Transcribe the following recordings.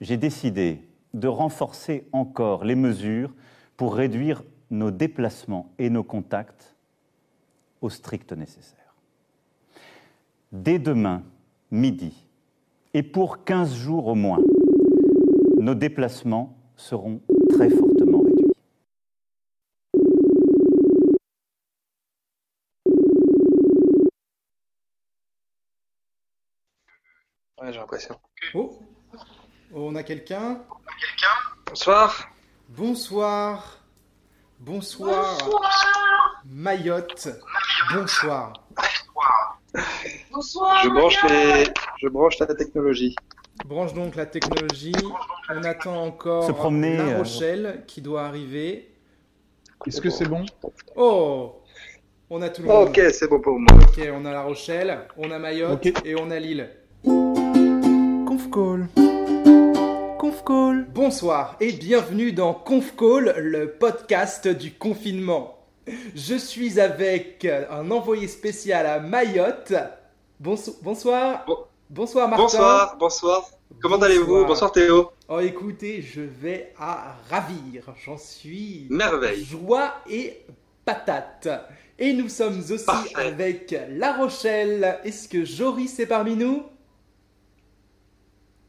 j'ai décidé de renforcer encore les mesures pour réduire nos déplacements et nos contacts au strict nécessaire. Dès demain, midi, et pour 15 jours au moins, nos déplacements seront très fortement réduits. Ouais, j'ai l'impression. Oh, on a quelqu'un Bonsoir. Bonsoir. Bonsoir. Mayotte. Bonsoir. Bonsoir. Je branche les, je branche la technologie. Branche donc la technologie. On attend encore Se promener, La euh, Rochelle qui doit arriver. Est-ce que c'est bon? Oh On a tout le monde. Ok, c'est bon pour moi. Ok, on a La Rochelle, on a Mayotte et on a Lille. Conf Call. Call. Bonsoir et bienvenue dans Conf Call, le podcast du confinement. Je suis avec un envoyé spécial à Mayotte. Bonso- bonsoir. Bon- Bonsoir Martin. Bonsoir, bonsoir. Comment allez-vous? Bonsoir Théo. Oh écoutez, je vais à ravir. J'en suis Merveille. joie et patate. Et nous sommes aussi Parfait. avec La Rochelle. Est-ce que Joris est parmi nous?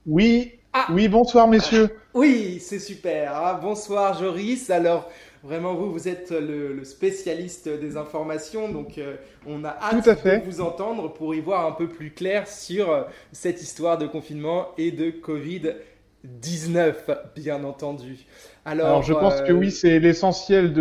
Oui, Ah. oui, bonsoir messieurs. Oui, c'est super. Ah, bonsoir Joris. Alors, vraiment, vous, vous êtes le, le spécialiste des informations, donc euh, on a hâte Tout à fait. de vous entendre pour y voir un peu plus clair sur euh, cette histoire de confinement et de Covid-19, bien entendu. Alors, Alors je pense euh, que oui, c'est l'essentiel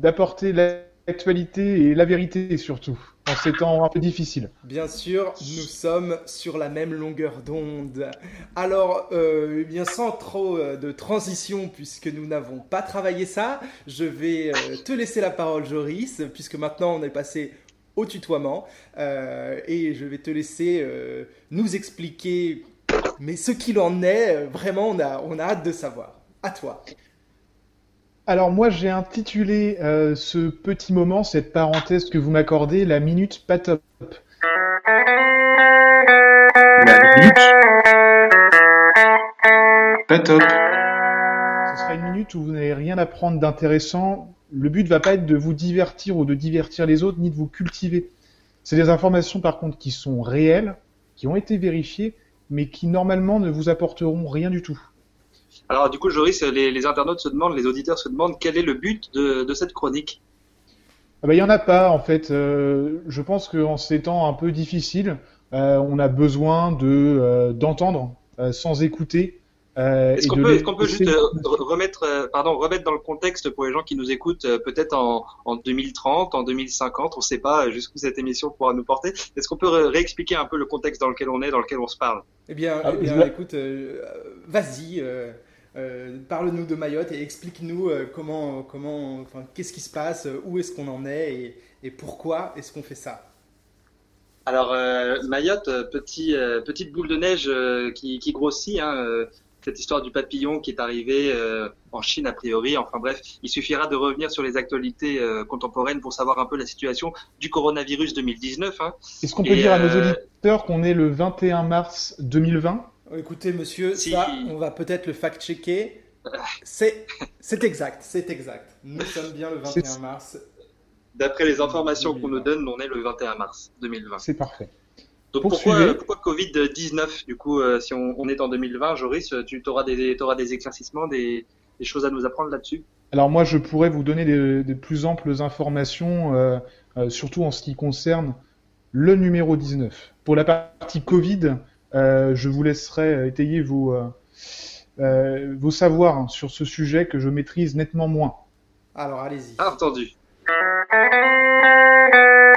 d'apporter l'actualité et la vérité surtout en ces temps un peu difficiles. Bien sûr, nous sommes sur la même longueur d'onde. Alors, euh, eh bien sans trop euh, de transition, puisque nous n'avons pas travaillé ça, je vais euh, te laisser la parole, Joris, puisque maintenant on est passé au tutoiement, et je vais te laisser nous expliquer, mais ce qu'il en est, vraiment, on a, on a hâte de savoir. À toi. Alors moi j'ai intitulé euh, ce petit moment, cette parenthèse que vous m'accordez, la minute pas top. La minute pas top. Ce sera une minute où vous n'allez rien apprendre d'intéressant. Le but va pas être de vous divertir ou de divertir les autres, ni de vous cultiver. C'est des informations par contre qui sont réelles, qui ont été vérifiées, mais qui normalement ne vous apporteront rien du tout. Alors du coup, Joris, les, les internautes se demandent, les auditeurs se demandent quel est le but de, de cette chronique. Ah bah, il y en a pas en fait. Euh, je pense qu'en ces temps un peu difficiles, euh, on a besoin de euh, d'entendre euh, sans écouter. euh, Est-ce et qu'on de peut, qu'on peut juste euh, re- remettre, euh, pardon, remettre dans le contexte pour les gens qui nous écoutent, euh, peut-être en, en 2030, en 2050, on ne sait pas jusqu'où cette émission pourra nous porter. Est-ce qu'on peut ré- réexpliquer un peu le contexte dans lequel on est, dans lequel on se parle? Eh bien, Ah, eh bien écoute, euh, vas-y, euh, euh, parle-nous de Mayotte et explique-nous euh, comment, comment, enfin, qu'est-ce qui se passe, euh, où est-ce qu'on en est et, et pourquoi est-ce qu'on fait ça. Alors euh, Mayotte, petit, euh, petite boule de neige euh, qui, qui grossit. Hein, euh, cette histoire du papillon qui est arrivé euh, en Chine a priori. Enfin bref, il suffira de revenir sur les actualités euh, contemporaines pour savoir un peu la situation du coronavirus 2019. Hein. Est-ce qu'on peut Et, dire à nos euh, auditeurs qu'on est le 21 mars 2020 Euh, Écoutez, monsieur, Si. ça, on va peut-être le fact-checker. C'est, c'est exact, c'est exact. Nous sommes bien le 21 C'est- mars. D'après les informations qu'on nous 2020. donne, on est le 21 mars 2020. C'est parfait. Donc pourquoi, pourquoi Covid-19 Du coup, euh, si on, on est en 2020, Joris, tu auras des, t'auras des éclaircissements, des, des choses à nous apprendre là-dessus? Alors moi, je pourrais vous donner des, des plus amples informations, euh, euh, surtout en ce qui concerne le numéro 19. Pour la partie Covid, euh, je vous laisserai euh, étayer vos, euh, euh, vos savoirs hein, sur ce sujet que je maîtrise nettement moins. Alors, allez-y. Ah, entendu.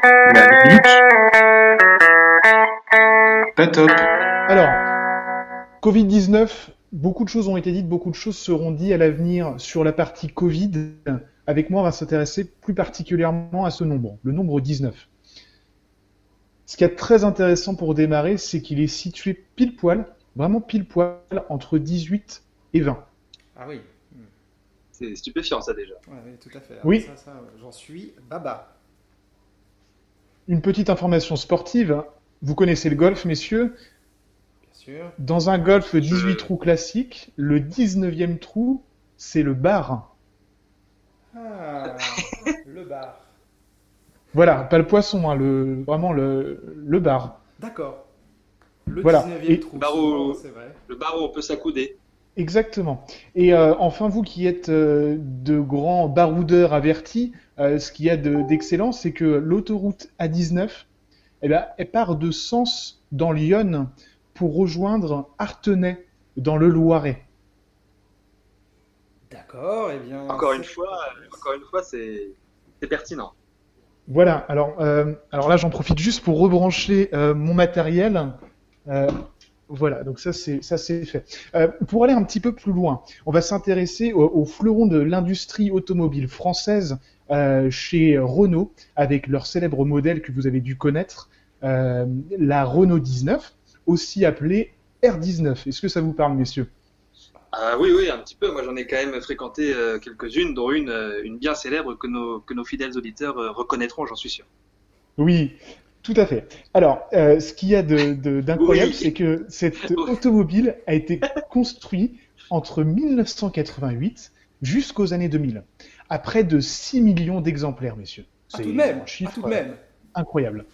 La minute. Pas top. Alors, Covid-19, beaucoup de choses ont été dites, beaucoup de choses seront dites à l'avenir sur la partie Covid. Avec moi, on va s'intéresser plus particulièrement à ce nombre, le nombre 19. Ce qui est très intéressant pour démarrer, c'est qu'il est situé pile poil, vraiment pile poil, entre 18 et 20. Ah oui, C'est stupéfiant ça déjà. Ouais, oui, tout à fait. Oui. Ça, ça, j'en suis baba. Une petite information sportive. Vous connaissez le golf, messieurs? Bien sûr. Dans un golf 18 trous classique, le 19e trou, c'est le bar. Ah, le bar. Voilà, pas le poisson, hein, le, vraiment le, le bar. D'accord. Le Voilà. 19e Et- trou. Bar où- c'est vrai. Le bar où on peut s'accouder. Exactement. Et euh, enfin, vous qui êtes euh, de grands baroudeurs avertis, euh, ce qu'il y a de- d'excellent, c'est que l'autoroute A19, eh ben, elle part de Sens dans l'Yonne pour rejoindre Artenay dans le Loiret. D'accord, et bien. Encore une fois, encore une fois, c'est c'est pertinent. Voilà, alors, euh, alors là j'en profite juste pour rebrancher euh, mon matériel. Euh, voilà, donc ça c'est ça c'est fait. Pour aller un petit peu plus loin, on va s'intéresser au, au fleuron de l'industrie automobile française chez Renault, avec leur célèbre modèle que vous avez dû connaître, la Renault 19, aussi appelée R19. Est-ce que ça vous parle, messieurs? Ah oui, oui, un petit peu. Moi, j'en ai quand même fréquenté euh, quelques-unes, dont une, euh, une bien célèbre que nos, que nos fidèles auditeurs euh, reconnaîtront, j'en suis sûr. Oui, tout à fait. Alors, euh, ce qu'il y a de- de- d'incroyable, Oui. c'est que cette automobile a été construite entre 1988 jusqu'aux années 2000, à près de 6 millions d'exemplaires, messieurs. Ah, C'est tout de même. un Ah, tout de même. incroyable.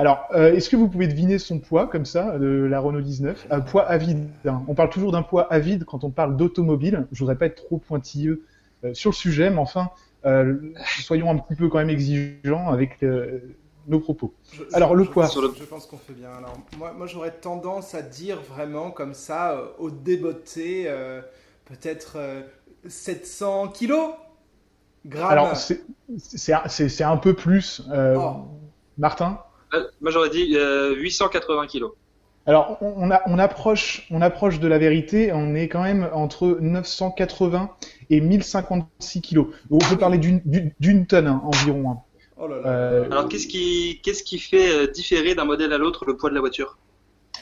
Alors, euh, est-ce que vous pouvez deviner son poids comme ça, de la Renault 19 Un poids à vide. hein. On parle toujours d'un poids à vide quand on parle d'automobile. Je voudrais pas être trop pointilleux euh, sur le sujet, mais enfin, euh, soyons un petit peu quand même exigeants avec euh, nos propos. Je- Alors, je- le je- poids. Je, je pense qu'on fait bien. Alors, moi, moi j'aurais tendance à dire vraiment comme ça, euh, au euh, peut-être euh, 700 kilos? Grammes. Alors, c'est- un- peu plus, euh, Oh. Martin? Euh, moi, j'aurais dit euh, 880 kilos. Alors, on, on a- on approche, on approche de la vérité. On est quand même entre 980 et 1056 kilos. On peut parler d'une- tonne hein, environ. hein. Oh là là. Euh, Alors, qu'est-ce qui, qu'est-ce qui fait euh, différer d'un modèle à l'autre le poids de la voiture?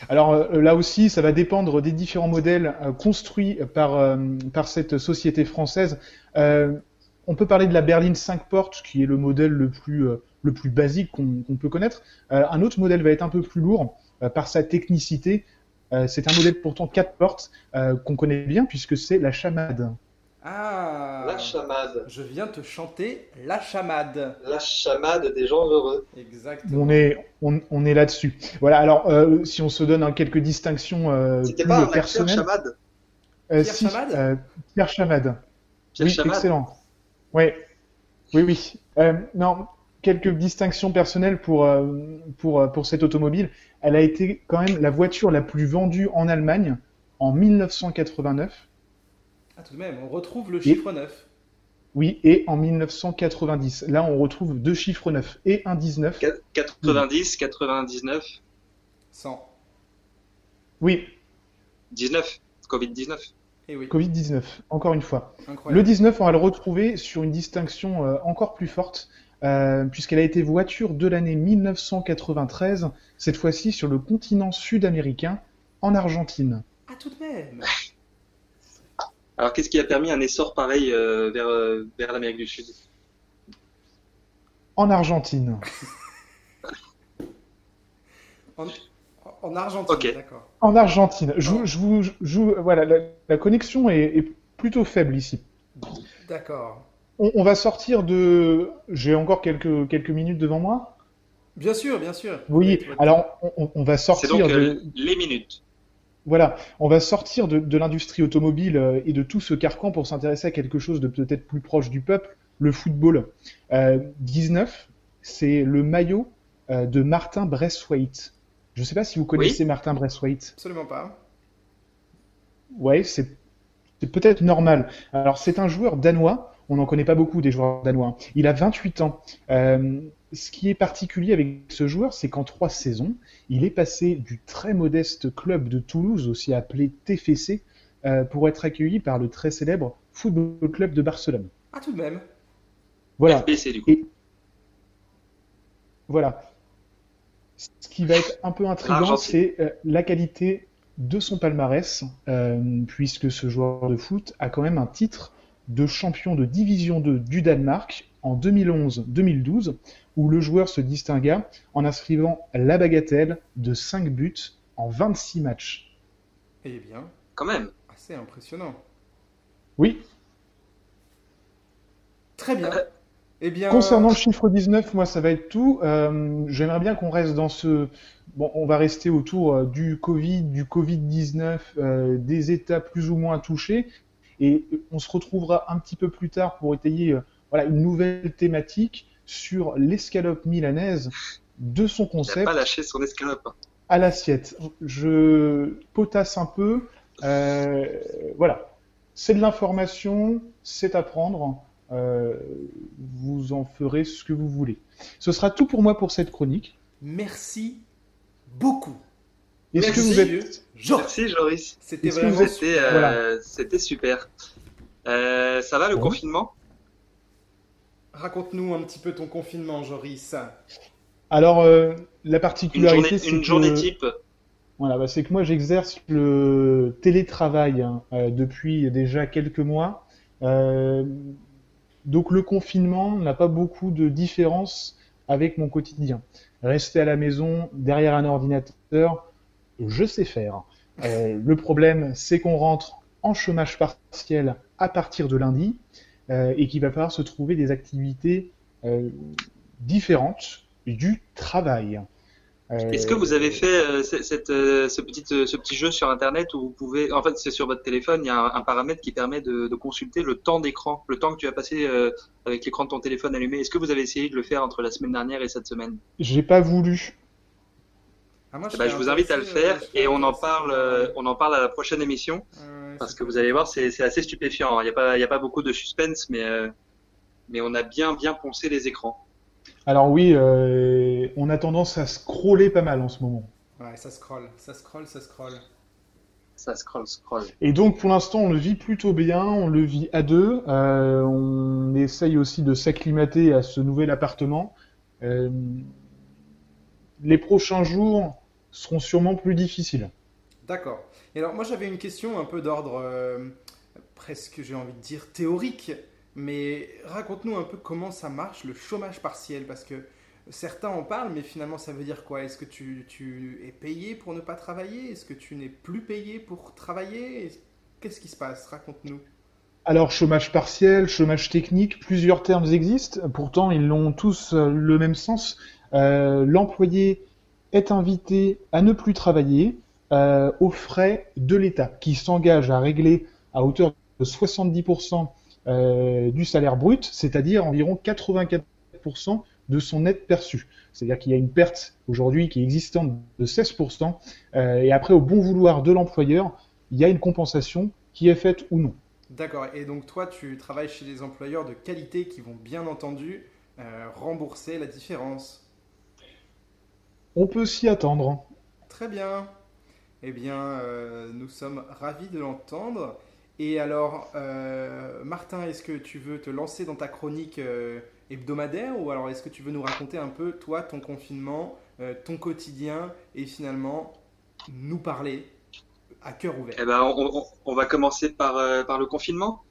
Alors euh, là aussi, ça va dépendre des différents modèles euh, construits par, euh, par cette société française. Euh, on peut parler de la berline 5 portes, qui est le modèle le plus, euh, le plus basique qu'on peut connaître. Euh, un autre modèle va être un peu plus lourd euh, par sa technicité. Euh, c'est un modèle pourtant 4 portes euh, qu'on connaît bien puisque c'est la chamade. Ah La chamade. Je viens te chanter la chamade. La chamade des gens heureux. Exactement. On est, on, on est là-dessus. Voilà. Alors, euh, si on se donne hein, quelques distinctions euh, C'était plus pas personnelles, chamade euh, Pierre si, Chamade euh, Pierre Chamade. Pierre oui, Chamade excellent. Oui, oui, oui. Euh, non, quelques distinctions personnelles pour, euh, pour, euh, pour cette automobile. Elle a été quand même la voiture la plus vendue en Allemagne en 1989. Ah, tout de même, on retrouve le chiffre 9. Oui, et en 1990. Là, on retrouve deux chiffres 9 et un 19. Qu- 90, 99, 100. Oui, 19. Covid-19. Et oui, Covid-19, encore une fois. Le incroyable. 19, on va le retrouver sur une distinction euh, encore plus forte, euh, puisqu'elle a été voiture de l'année 1993, cette fois-ci sur le continent sud-américain, en Argentine. Ah, tout de même. Alors, qu'est-ce qui a permis un essor pareil euh, vers, euh, vers l'Amérique du Sud? En Argentine. En, en Argentine, d'accord. En Argentine. Je, vous- je vous, je vous- voilà, la, la connexion est, est plutôt faible ici. D'accord. On, on va sortir de. J'ai encore quelques, quelques minutes devant moi? Bien sûr, bien sûr. Oui, alors on, on va C'est sortir donc de. euh, les minutes. Voilà, on va sortir de, de l'industrie automobile euh, et de tout ce carcan pour s'intéresser à quelque chose de peut-être plus proche du peuple, le football. Euh, 19, c'est le maillot euh, de Martin Braithwaite. Je ne sais pas si vous connaissez Martin Braithwaite. Absolument pas. Ouais, c'est c'est peut-être normal. Alors, c'est un joueur danois. On n'en connaît pas beaucoup des joueurs danois. Il a 28 ans. Euh, ce qui est particulier avec ce joueur, c'est qu'en trois saisons, il est passé du très modeste club de Toulouse, aussi appelé TFC, euh, pour être accueilli par le très célèbre Football Club de Barcelone. Ah, tout de même. Voilà. FBC, du coup. Et- Voilà. Ce qui va être un peu intriguant, c'est euh, la qualité de son palmarès, euh, puisque ce joueur de foot a quand même un titre de champion de Division 2 du Danemark en 2011-2012, où le joueur se distingua en inscrivant la bagatelle de 5 buts en 26 matchs. Eh bien, Quand même. assez impressionnant. Oui. Très bien. Euh, Eh bien, Concernant le chiffre 19, moi, ça va être tout. Euh, J'aimerais bien qu'on reste dans ce... Bon, on va rester autour euh, du Covid, du Covid-19, euh, des États plus ou moins touchés. Et on se retrouvera un petit peu plus tard pour étayer euh, voilà, une nouvelle thématique sur l'escalope milanaise de son Il n'a concept pas lâché son escalope. hein. à l'assiette. Je potasse un peu. Euh, voilà. C'est de l'information, c'est à prendre. Euh, vous en ferez ce que vous voulez. Ce sera tout pour moi pour cette chronique. merci beaucoup. Est-ce que Merci, vous êtes... Joris. Merci Joris. C'était vraiment êtes- C'était euh, Voilà. c'était super. Euh, ça va le Bon. confinement? Raconte-nous un petit peu ton confinement, Joris. Alors, euh, la Une particularité, journée, c'est une que... journée type. Voilà, bah, c'est que moi j'exerce le télétravail hein, euh, depuis déjà quelques mois. Euh, donc le confinement n'a pas beaucoup de différence avec mon quotidien. Rester à la maison derrière un ordinateur, je sais faire. Euh, le problème, c'est qu'on rentre en chômage partiel à partir de lundi euh, et qu'il va falloir se trouver des activités euh, différentes du travail. Est-ce que vous avez fait ce- cette, ce, petit, ce petit jeu sur Internet où vous pouvez, en fait c'est sur votre téléphone, il y a un, un paramètre qui permet de, de consulter le temps d'écran, le temps que tu as passé avec l'écran de ton téléphone allumé. Est-ce que vous avez essayé de le faire entre la semaine dernière et cette semaine? J'ai pas voulu. Ah, moi, Eh ben, Je vous invite à le faire euh, je et on en parle, euh, on en parle à la prochaine émission Euh, parce que vous allez voir, c'est c'est assez stupéfiant. hein. Il n'y a pas, il y a pas beaucoup de suspense, mais euh, mais on a bien bien poncé les écrans. Alors oui, euh, on a tendance à scroller pas mal en ce moment. Ouais, ça scrolle, ça scrolle, ça scrolle. Ça scroll, scroll. Et donc pour l'instant, on le vit plutôt bien, on le vit à deux. Euh, on essaye aussi de s'acclimater à ce nouvel appartement. Euh, les prochains jours seront sûrement plus difficiles. D'accord. Et alors, moi, j'avais une question un peu d'ordre euh, presque, j'ai envie de dire, théorique. Mais raconte-nous un peu comment ça marche, le chômage partiel. Parce que certains en parlent, mais finalement, ça veut dire quoi? Est-ce que tu, tu es payé pour ne pas travailler? Est-ce que tu n'es plus payé pour travailler? Est-ce- Qu'est-ce qui se passe? Raconte-nous. Alors chômage partiel, chômage technique, plusieurs termes existent. Pourtant, ils ont tous euh, le même sens. Euh, L'employé est invité à ne plus travailler euh, aux frais de l'État, qui s'engage à régler à hauteur de 70% euh, du salaire brut, c'est-à-dire environ 84% de son net perçu. C'est-à-dire qu'il y a une perte aujourd'hui qui est existante de 16%, euh, et après, au bon vouloir de l'employeur, il y a une compensation qui est faite ou non. D'accord. Et donc, toi, tu travailles chez des employeurs de qualité qui vont bien entendu rembourser la différence. On peut s'y attendre. Très bien. Eh bien, euh, nous sommes ravis de l'entendre. Et alors, euh, Martin, est-ce que tu veux te lancer dans ta chronique euh, hebdomadaire ou alors est-ce que tu veux nous raconter un peu, toi, ton confinement, euh, ton quotidien et finalement nous parler à cœur ouvert? Eh ben, on, on- on va commencer par euh, par le confinement.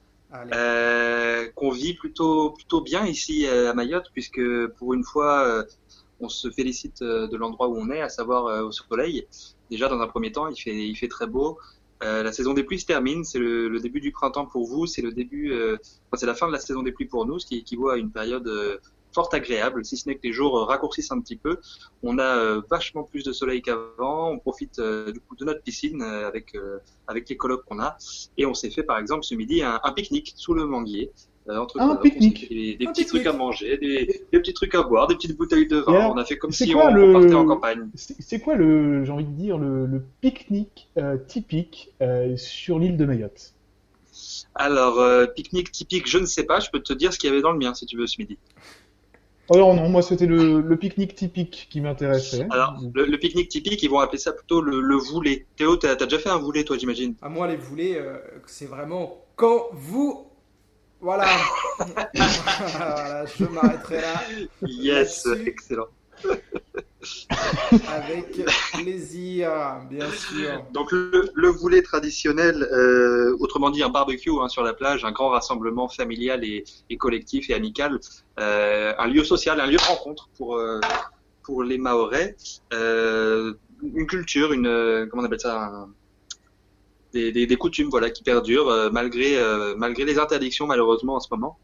Euh, qu'on vit plutôt plutôt bien ici à Mayotte, puisque pour une fois, euh, on se félicite euh, de l'endroit où on est, à savoir euh, au soleil. Déjà, dans un premier temps, il fait il fait très beau. Euh, la saison des pluies se termine, c'est le, le début du printemps pour vous, c'est le début, euh, enfin, c'est la fin de la saison des pluies pour nous, ce qui équivaut à une période euh, fort agréable, si ce n'est que les jours euh, raccourcissent un petit peu. On a vachement plus de soleil qu'avant, on profite du coup de notre piscine avec avec les colocs qu'on a. Et on s'est fait par exemple ce midi un, un pique-nique sous le manguier. Euh, entre Un colocs. pique-nique. Des, des Un petits trucs à manger, des, des petits trucs à boire, des petites bouteilles de vin. Alors, on a fait comme si quoi on, le- on partait en campagne. C'est quoi le, j'ai envie de dire, le, le pique-nique euh, typique euh, sur l'île de Mayotte? Alors, euh, pique-nique typique, je ne sais pas. Je peux te dire ce qu'il y avait dans le mien si tu veux ce midi. Alors non, moi c'était le, le pique-nique typique qui m'intéressait. Alors, le, le pique-nique typique, ils vont appeler ça plutôt le, le voulet. Théo, t'as t'as déjà fait un voulet, toi, j'imagine? À moi, les voulets, euh, c'est vraiment quand vous. Voilà. voilà je m'arrêterai là Yes, excellent. avec plaisir, bien sûr. Donc le, le voulet traditionnel, euh, autrement dit un barbecue hein, sur la plage, un grand rassemblement familial et, et collectif et amical, euh, un lieu social, un lieu de rencontre pour euh, pour les Mahorais, euh, une culture, une comment on appelle ça, un- des, des, des, coutumes voilà qui perdurent euh, malgré euh, malgré les interdictions malheureusement en ce moment.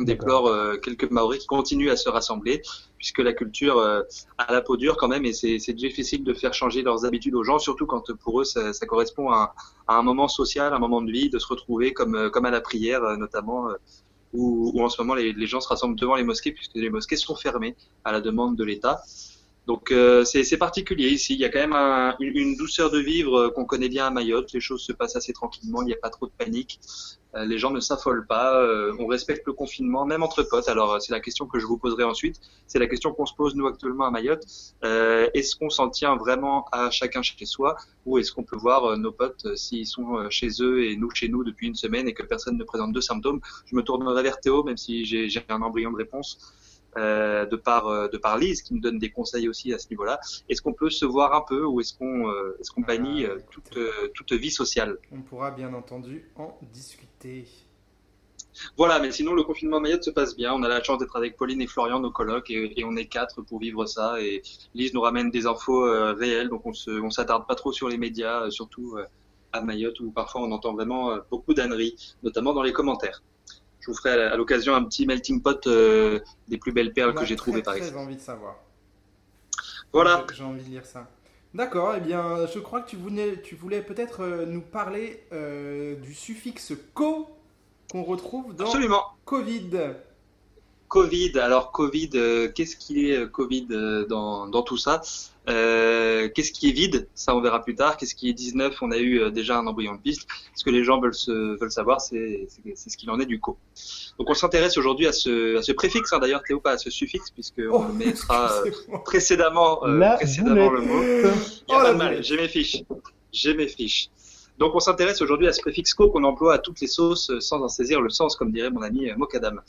On déplore euh, quelques Maoris qui continuent à se rassembler puisque la culture a la peau dure quand même et c'est difficile de faire changer leurs habitudes aux gens, surtout quand pour eux ça, ça correspond à un, à un, moment social, un moment de vie, de se retrouver comme comme à la prière notamment. Où, où, en ce moment les, les gens se rassemblent devant les mosquées puisque les mosquées sont fermées à la demande de l'État. Donc euh, c'est particulier ici. Il y a quand même un, une, douceur de vivre euh, qu'on connaît bien à Mayotte. Les choses se passent assez tranquillement. Il n'y a pas trop de panique. Euh, les gens ne s'affolent pas. Euh, on respecte le confinement, même entre potes. Alors c'est la question que je vous poserai ensuite. C'est la question qu'on se pose nous actuellement à Mayotte. est-ce qu'on s'en tient vraiment à chacun chez soi, ou est-ce qu'on peut voir nos potes s'ils sont chez eux et nous chez nous depuis une semaine et que personne ne présente de symptômes? Je me tournerai vers Théo, même si j'ai un embryon de réponse. Euh, de par euh, de par Lise qui nous donne des conseils aussi à ce niveau-là. Est-ce qu'on peut se voir un peu ou est-ce qu'on euh, est-ce qu'on bannit ah, toute toute vie sociale? On pourra bien entendu en discuter. Voilà, mais sinon le confinement à Mayotte se passe bien. On a la chance d'être avec Pauline et Florian, nos colocs, et, on est quatre pour vivre ça. Et Lise nous ramène des infos réelles, donc on se on s'attarde pas trop sur les médias, surtout à Mayotte où parfois on entend vraiment beaucoup d'âneries, notamment dans les commentaires je vous ferai à l'occasion un petit melting pot euh, des plus belles perles que j'ai trouvées par exemple. J'ai envie de savoir. Voilà. J'ai envie de lire ça. D'accord, eh bien, je crois que tu voulais, tu voulais peut-être euh, nous parler euh, du suffixe co qu'on retrouve dans Absolument. Covid. Covid, alors Covid, qu'est-ce qui est Covid dans, dans tout ça? Euh, qu'est-ce qui est vide? Ça, on verra plus tard. Qu'est-ce qui est 19 On a eu euh, déjà un embryon de piste. Ce que les gens veulent, se, veulent savoir, c'est ce qu'il en est du co. Donc, on s'intéresse aujourd'hui à ce, à ce préfixe, hein, d'ailleurs, Théo, pas à ce suffixe, puisque on oh, mettra euh, précédemment, précédemment le mot. Il n'y a oh, pas de mal. J'ai mes fiches. J'ai mes fiches. Donc, on s'intéresse aujourd'hui à ce préfixe co qu'on emploie à toutes les sauces sans en saisir le sens, comme dirait mon ami Mokadam.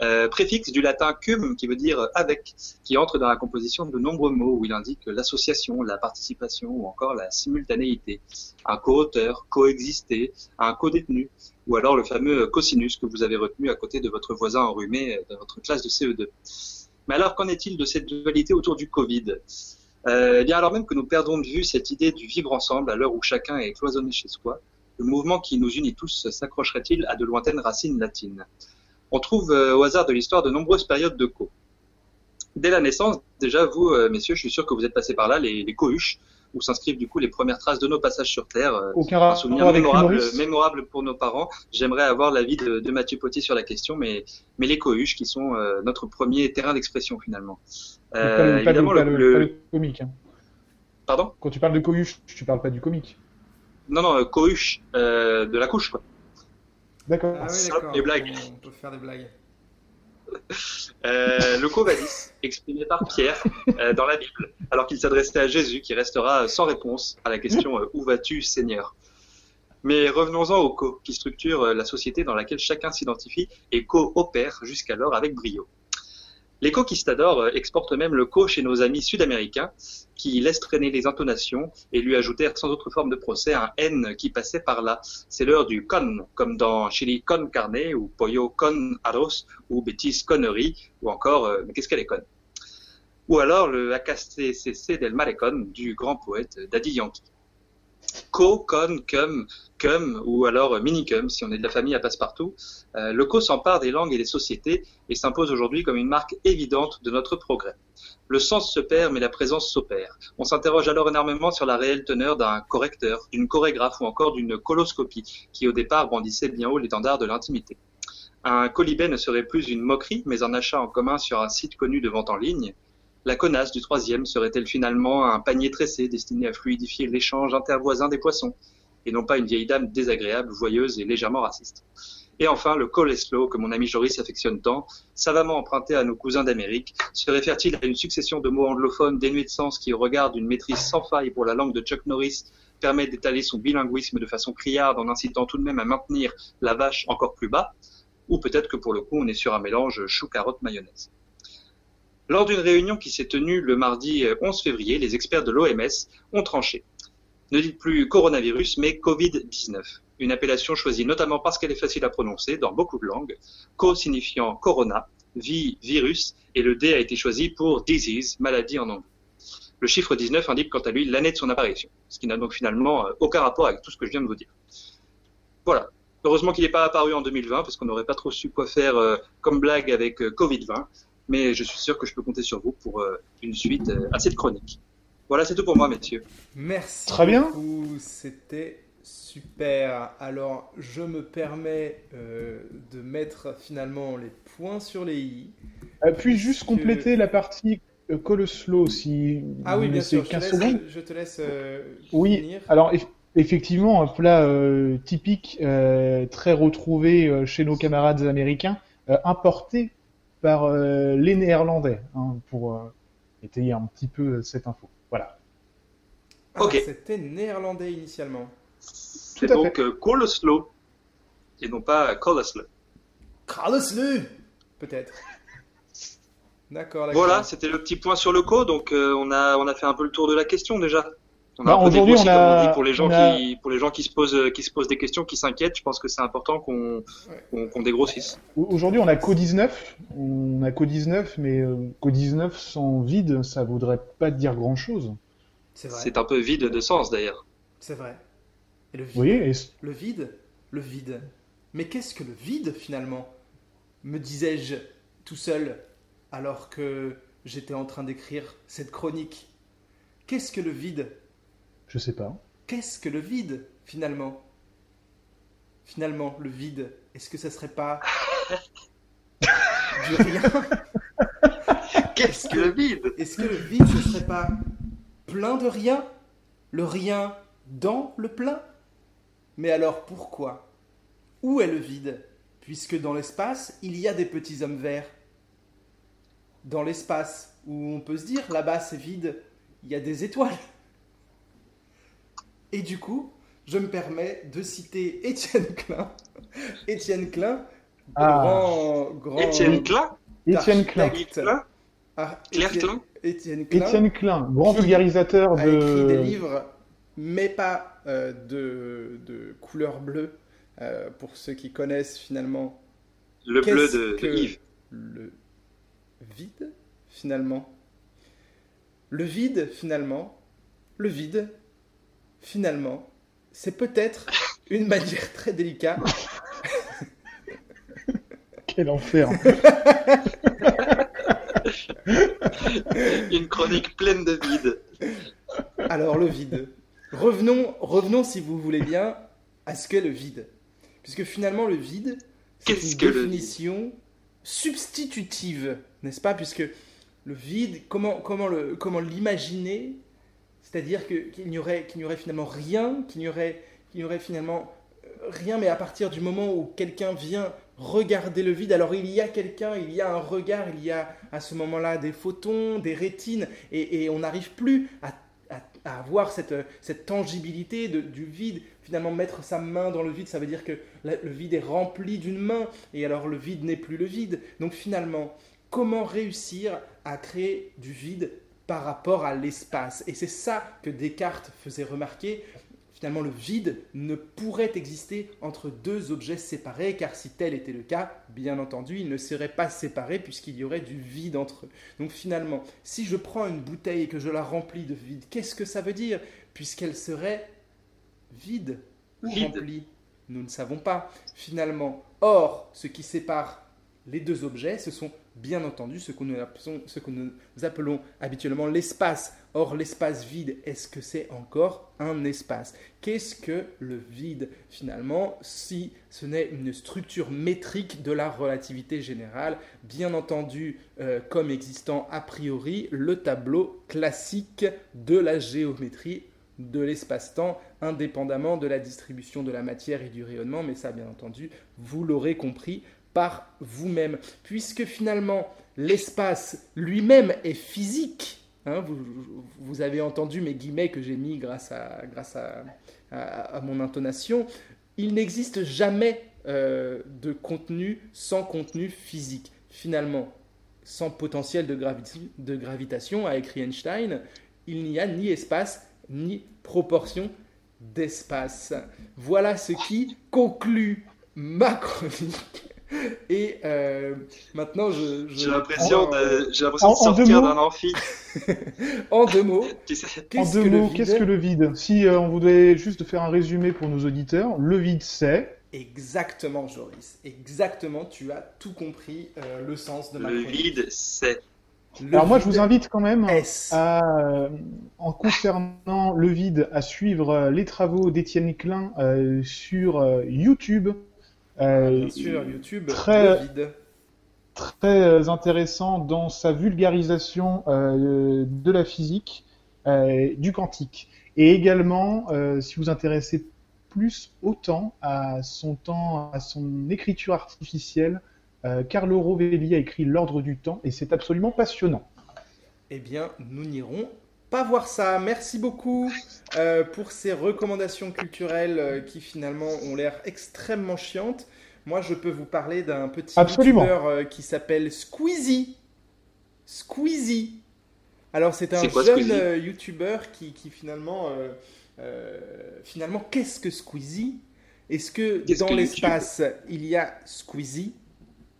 Euh, préfixe du latin cum, qui veut dire avec, qui entre dans la composition de nombreux mots où il indique l'association, la participation ou encore la simultanéité. Un co-auteur, coexister, un co-détenu, ou alors le fameux cosinus que vous avez retenu à côté de votre voisin enrhumé dans votre classe de CE2. Mais alors, qu'en est-il de cette dualité autour du Covid? Euh, eh bien, alors même que nous perdons de vue cette idée du vivre ensemble à l'heure où chacun est cloisonné chez soi, le mouvement qui nous unit tous s'accrocherait-il à de lointaines racines latines? On trouve euh, au hasard de l'histoire de nombreuses périodes de co. Dès la naissance, déjà, vous, euh, messieurs, je suis sûr que vous êtes passés par là, les, les cohuches, où s'inscrivent du coup les premières traces de nos passages sur Terre. Euh, Aucun un souvenir mémorable, mémorable, pour nos parents. J'aimerais avoir l'avis de, de Mathieu Potier sur la question, mais, mais les cohuches qui sont notre premier terrain d'expression finalement. Euh, évidemment, le, le, comique. Hein. Pardon? Quand tu parles de cohuche, tu parles pas du comique. Non, non, cohuche, de la couche, quoi. D'accord. Ah oui, d'accord. Les blagues. On peut faire des blagues. Euh, le covadis, exprimé par Pierre euh, dans la Bible, alors qu'il s'adressait à Jésus, qui restera sans réponse à la question euh, Où vas-tu, Seigneur? Mais revenons-en au co, qui structure euh, la société dans laquelle chacun s'identifie et coopère jusqu'alors avec brio. Les conquistadors euh, exportent même le co chez nos amis sud-américains, qui laissent traîner les intonations et lui ajoutèrent sans autre forme de procès un N qui passait par là. C'est l'heure du con, comme dans chili con carne, ou pollo con arroz, ou bêtise connerie, ou encore euh, mais qu'est-ce qu'elle est conne? Ou alors le AKCCC del Malecon du grand poète Daddy Yankee co, con, cum, cum ou alors minicum si on est de la famille à passe-partout. Euh, le co s'empare des langues et des sociétés et s'impose aujourd'hui comme une marque évidente de notre progrès. Le sens se perd mais la présence s'opère. On s'interroge alors énormément sur la réelle teneur d'un correcteur, d'une chorégraphe ou encore d'une coloscopie qui au départ brandissait bien haut l'étendard de l'intimité. Un colibet ne serait plus une moquerie mais un achat en commun sur un site connu de vente en ligne. La connasse du troisième serait-elle finalement un panier tressé destiné à fluidifier l'échange intervoisin des poissons, et non pas une vieille dame désagréable, joyeuse et légèrement raciste? Et enfin, le coleslaw, que mon ami Joris affectionne tant, savamment emprunté à nos cousins d'Amérique, se réfère-t-il à une succession de mots anglophones dénués de sens qui, au regard d'une maîtrise sans faille pour la langue de Chuck Norris, permet d'étaler son bilinguisme de façon criarde en incitant tout de même à maintenir la vache encore plus bas? Ou peut-être que pour le coup, on est sur un mélange chou-carotte-mayonnaise. Lors d'une réunion qui s'est tenue le mardi 11 euh, février, les experts de l'OMS ont tranché. Ne dites plus coronavirus, mais Covid-19. Une appellation choisie notamment parce qu'elle est facile à prononcer dans beaucoup de langues. Co signifiant corona, vi, virus, et le D a été choisi pour disease, maladie en anglais. Le chiffre 19 indique quant à lui l'année de son apparition, ce qui n'a donc finalement euh, aucun rapport avec tout ce que je viens de vous dire. Voilà. Heureusement qu'il n'est pas apparu en 2020 parce qu'on n'aurait pas trop su quoi faire euh, comme blague avec euh, Covid-20. Mais je suis sûr que je peux compter sur vous pour euh, une suite euh, à cette chronique. Voilà, c'est tout pour moi, messieurs. Merci. Très bien. beaucoup, C'était super. Alors, je me permets euh, de mettre finalement les points sur les i. Euh, puis juste compléter la partie Slow si Ah vous oui, me bien sûr. Je te 15 laisse, je te laisse euh, Oui, finir. Alors eff- effectivement, un plat euh, typique, euh, très retrouvé euh, chez nos camarades américains, euh, importé par euh, les Néerlandais, hein, pour euh, étayer un petit peu cette info. Voilà. Ah, Ok. C'était néerlandais initialement. C'est donc euh, Coleslaw et non pas Coleslaw. Kraleslu Peut-être. D'accord, d'accord. Voilà, c'était le petit point sur le co. Donc euh, on a on a fait un peu le tour de la question déjà. On a Bah, un peu aujourd'hui, dégrossi, on a- comme on dit, pour les gens a- qui pour les gens qui se posent qui se posent des questions, qui s'inquiètent. Je pense que c'est important qu'on dégrossisse. Au- Aujourd'hui, on a Co19, on a Co19, mais euh, Co19 sans vide, ça voudrait pas dire grand-chose. C'est vrai. C'est un peu vide de sens d'ailleurs. C'est vrai. Et le vide? Et Le vide? Le vide. Mais qu'est-ce que le vide finalement? Me disais-je tout seul alors que j'étais en train d'écrire cette chronique. Qu'est-ce que le vide? Je sais pas. Qu'est-ce que le vide finalement? Finalement, le vide, est-ce que ça serait pas du rien? Qu'est-ce que le vide? Est-ce que le vide, ce serait pas plein de rien? Le rien dans le plein? Mais alors pourquoi? Où est le vide? Puisque dans l'espace, il y a des petits hommes verts. Dans l'espace, où on peut se dire, là-bas c'est vide, il y a des étoiles. Et du coup, je me permets de citer Étienne Klein. Étienne Klein, Ah. grand, grand Étienne Klein Étienne Klein. Ah, Claire Étienne- Klein Étienne Klein Étienne Klein, grand vulgarisateur a écrit des de. livres, mais pas euh, de, de couleur bleue. Euh, pour ceux qui connaissent finalement Le bleu de, de que- Yves. le vide, finalement? Le vide, finalement, le vide, finalement, c'est peut-être une manière très délicate Quel enfer. Une chronique pleine de vide. Alors le vide. Revenons, revenons si vous voulez bien à ce qu'est le vide. Puisque finalement le vide, c'est une que définition substitutive, n'est-ce pas? Puisque le vide, comment, comment, le, comment l'imaginer? C'est-à-dire qu'il n'y aurait, finalement rien, qu'il n'y aurait, euh, rien, mais à partir du moment où quelqu'un vient regarder le vide, alors il y a quelqu'un, il y a un regard, il y a à ce moment-là des photons, des rétines, et, on n'arrive plus à, à- avoir cette, tangibilité du vide. Finalement, mettre sa main dans le vide, ça veut dire que le vide est rempli d'une main, et alors le vide n'est plus le vide. Donc finalement, comment réussir à créer du vide par rapport à l'espace Et c'est ça que Descartes faisait remarquer. Finalement, le vide ne pourrait exister entre deux objets séparés, car si tel était le cas, bien entendu, ils ne seraient pas séparés puisqu'il y aurait du vide entre eux. Donc finalement, si je prends une bouteille et que je la remplis de vide, qu'est-ce que ça veut dire? Puisqu'elle serait vide ou remplie Nous ne savons pas, finalement. Or, ce qui sépare les deux objets, ce sont bien entendu ce que nous appelons, habituellement l'espace. Or, l'espace vide, est-ce que c'est encore un espace? Qu'est-ce que le vide finalement si ce n'est une structure métrique de la relativité générale? Bien entendu, euh, comme existant a priori le tableau classique de la géométrie de l'espace-temps, indépendamment de la distribution de la matière et du rayonnement, mais ça, bien entendu, vous l'aurez compris par vous-même, puisque finalement, l'espace lui-même est physique. Hein, vous, avez entendu mes guillemets que j'ai mis grâce à, grâce à, à- mon intonation. Il n'existe jamais euh, de contenu sans contenu physique. Finalement, sans potentiel de, de gravitation, a écrit Einstein, il n'y a ni espace ni proportion d'espace. Voilà ce qui conclut ma chronique. Et euh, maintenant, je. J'ai l'impression de, sortir mots. d'un amphi. En deux mots, sais, En qu'est-ce deux que le mots, vide qu'est-ce que le vide Si euh, on voudrait juste faire un résumé pour nos auditeurs, le vide c'est. Exactement, Joris. Exactement, tu as tout compris euh, le sens de ma le chronique. vide, c'est. Le Alors moi, je vous invite quand même à, euh, en concernant le vide, à suivre les travaux d'Étienne Klein euh, sur euh, YouTube. Euh, Bien sûr, YouTube, très- très euh, intéressant dans sa vulgarisation euh, de la physique, du quantique. Et également, si vous vous intéressez plus autant à son temps, à son écriture artificielle, euh, Carlo Rovelli a écrit L'ordre du temps et c'est absolument passionnant. Eh bien, nous n'irons pas voir ça. Merci beaucoup euh, pour ces recommandations culturelles euh, qui finalement ont l'air extrêmement chiantes. Moi, je peux vous parler d'un petit Absolument. youtubeur euh, qui s'appelle Squeezie. Squeezie. Alors, c'est un quoi, jeune euh, youtubeur qui, qui finalement, euh, euh, finalement, qu'est-ce que Squeezie? Est-ce que dans l'espace il y a Squeezie?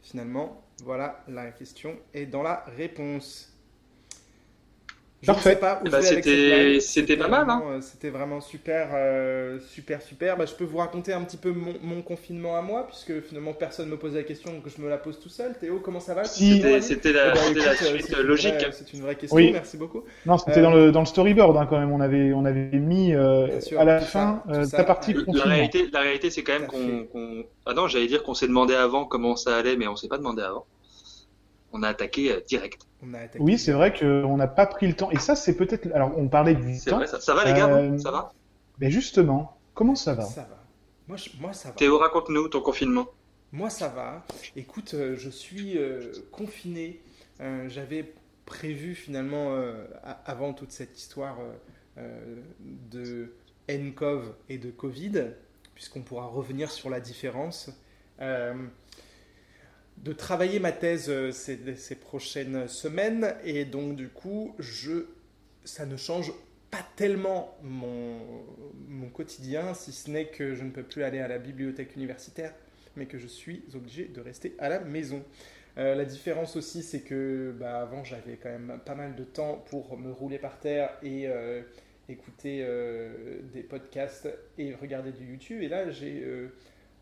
Finalement, voilà la question est dans la réponse. Je ne Parfait. avec c'était- c'était pas mal, hein. vraiment, euh, C'était vraiment super, euh, super, super. Bah, je peux vous raconter un petit peu mon, mon confinement à moi, puisque finalement personne ne me pose la question, donc je me la pose tout seul. Théo, comment ça va? Si. C'était, la, Eh ben, c'était la euh, suite c'est une logique. vraie- C'est une vraie question, Oui. merci beaucoup. Non, c'était Euh, dans, le, dans le storyboard hein, quand même. On avait, on avait mis euh, sûr, à la fin euh, ça. ta partie La réalité, la réalité, c'est quand même qu'on, qu'on- Ah non, j'allais dire qu'on s'est demandé avant comment ça allait, mais on s'est pas demandé avant. On a attaqué euh, direct. On a attaqué. Oui, c'est vrai qu'on n'a pas pris le temps. Et ça, c'est peut-être. Alors, on parlait du temps. vrai, ça, ça va les gars, Euh, ça va Mais justement, comment ça va? Ça va. Moi, je- moi, ça va. Théo, raconte-nous ton confinement. Moi, ça va. Écoute, euh, je suis euh, confiné. Euh, J'avais prévu finalement, euh, avant toute cette histoire euh, euh, de NCOV et de Covid, puisqu'on pourra revenir sur la différence, euh, de travailler ma thèse euh, ces, prochaines semaines. Et donc, du coup, je, ça ne change pas tellement mon, quotidien, si ce n'est que je ne peux plus aller à la bibliothèque universitaire mais que je suis obligé de rester à la maison. Euh, la différence aussi, c'est que bah, avant, j'avais quand même pas mal de temps pour me rouler par terre et euh, écouter des podcasts et regarder du YouTube. Et là, j'ai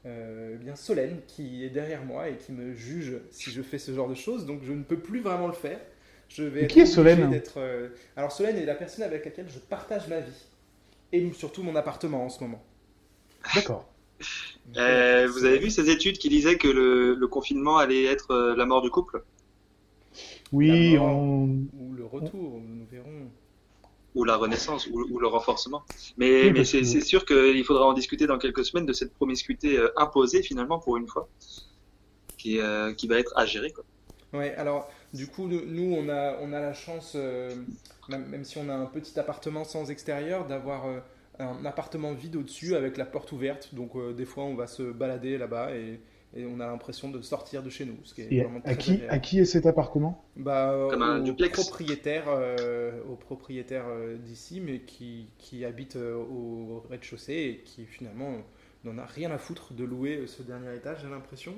euh, euh, bien Solène qui est derrière moi et qui me juge si je fais ce genre de choses. Donc, je ne peux plus vraiment le faire. Je vais qui est obligé Solène d'être, euh, Alors, Solène est la personne avec laquelle je partage ma vie et surtout mon appartement en ce moment. D'accord. Euh, vous avez vu ces études qui disaient que le, le confinement allait être la mort du couple? Oui, mort. on... Ou le retour, nous verrons. Ou la renaissance ou, ou le renforcement. Mais, Oui, mais parce c'est sûr qu'il faudra en discuter dans quelques semaines de cette promiscuité euh, imposée finalement pour une fois, qui, euh, qui va être à gérer. Quoi. Ouais, alors du coup, nous, on a, on a la chance, euh, même, même si on a un petit appartement sans extérieur, d'avoir euh, un appartement vide au-dessus avec la porte ouverte. Donc des fois, on va se balader là-bas et, et on a l'impression de sortir de chez nous, ce qui est Et vraiment très à qui, agréable. à qui est cet appartement? Bah, Comme un au duplex. propriétaire, euh, au propriétaire euh, d'ici, mais qui, qui habite euh, au rez-de-chaussée et qui finalement n'en a rien à foutre de louer ce dernier étage, j'ai l'impression.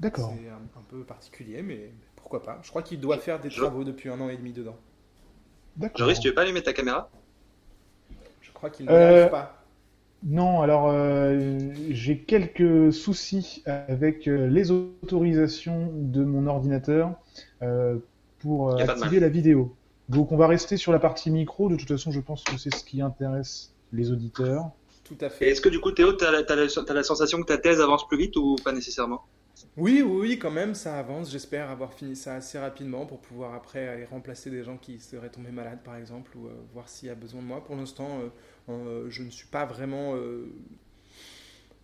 D'accord. C'est un, un peu particulier, mais pourquoi pas. Je crois qu'il doit faire des Je- travaux depuis un an et demi dedans. D'accord. Joris, tu veux pas allumer ta caméra? Je crois qu'il n'y Euh, pas. Non, alors euh, j'ai quelques soucis avec euh, les autorisations de mon ordinateur euh, pour euh, activer la vidéo. Donc on va rester sur la partie micro. De toute façon, je pense que c'est ce qui intéresse les auditeurs. Tout à fait. est-ce que du coup, Théo, t'as la, t'as la, sensation que ta thèse avance plus vite ou pas nécessairement? Oui, oui, oui, quand même, ça avance. J'espère avoir fini ça assez rapidement pour pouvoir après aller remplacer des gens qui seraient tombés malades, par exemple, ou euh, voir s'il y a besoin de moi. Pour l'instant, euh, je ne suis pas vraiment euh,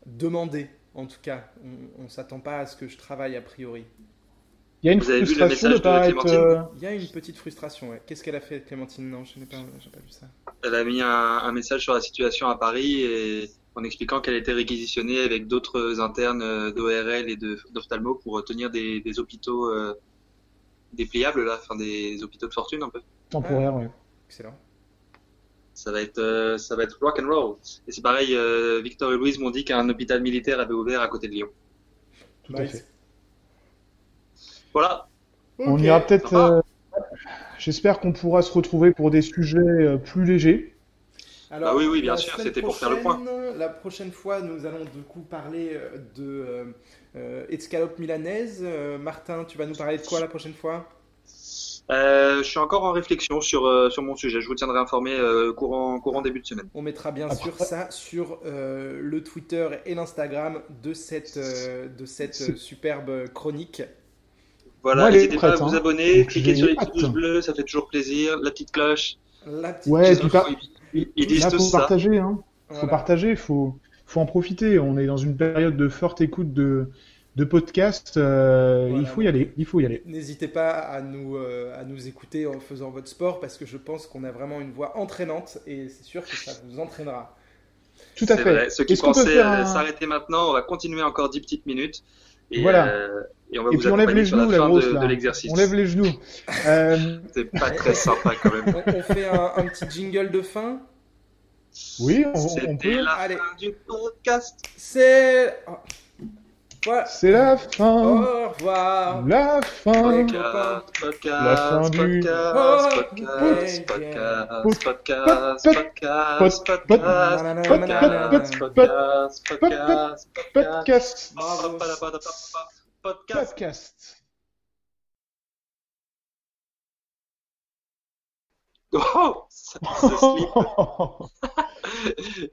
demandé, en tout cas. On ne s'attend pas à ce que je travaille a priori. Il y a une Vous avez vu le frustration de message de pas être. Clémentine euh, Il y a une petite frustration, ouais. Qu'est-ce qu'elle a fait, Clémentine? Non, je n'ai pas, vu ça. Elle a mis un, un message sur la situation à Paris et en expliquant qu'elle était réquisitionnée avec d'autres internes euh, d'ORL et d'ophtalmo pour tenir des, des hôpitaux euh, dépliables, là, enfin des hôpitaux de fortune un peu. temporaire, ouais. Excellent. Ça va être, euh, ça va être rock and roll. Et c'est pareil, euh, Victor et Louise m'ont dit qu'un hôpital militaire avait ouvert à côté de Lyon. Tout à Nice. fait. Voilà. On ira peut-être. euh, J'espère qu'on pourra se retrouver pour des sujets euh, plus légers. Alors, Bah oui, oui, bien la sûr, c'était pour faire le prochaine, La prochaine fois, nous allons du coup parler de euh, euh, escalope milanaise. Euh, Martin, tu vas nous parler de quoi la prochaine fois? Euh, je suis encore en réflexion sur, euh, sur mon sujet. Je vous tiendrai informé euh, courant, courant début de semaine. On mettra bien Après- sûr ça sur euh, le Twitter et l'Instagram de cette, euh, de cette superbe chronique. Voilà, n'hésitez pas à vous hein. abonner, cliquez sur les petits hâte. pouces bleus, ça fait toujours plaisir. La petite cloche. La petite Ouais, puis pas- ils- ils disent Là, tous faut ça. partager, hein. Faut Voilà. partager, faut, faut en profiter. On est dans une période de forte écoute de, de podcasts. euh, Voilà. Il faut y aller, il faut y aller. N'hésitez pas à nous, euh, à nous écouter en faisant votre sport parce que je pense qu'on a vraiment une voix entraînante et c'est sûr que ça vous entraînera. Tout à fait. vrai. Ceux qui pensaient euh, un- s'arrêter maintenant, on va continuer encore 10 petites minutes. Et, Voilà. euh, et on va Et vous puis on lève les la genoux, la grosse, de, l'exercice. On lève les genoux. Euh, C'est pas très sympa quand même. On, on fait un, un petit jingle de fin? oui, on, on peut. la Allez. fin du podcast. C'est. oh. Voilà. C'est la fin. Au revoir. La fin. copains. Podcast, La fin podcast, du- podcast, podcast, podcast, podcast, podcast, podcast, podcast, podcast, podcast, podcast, Podcast. Podcast. Podcast. Oh, ça, ça.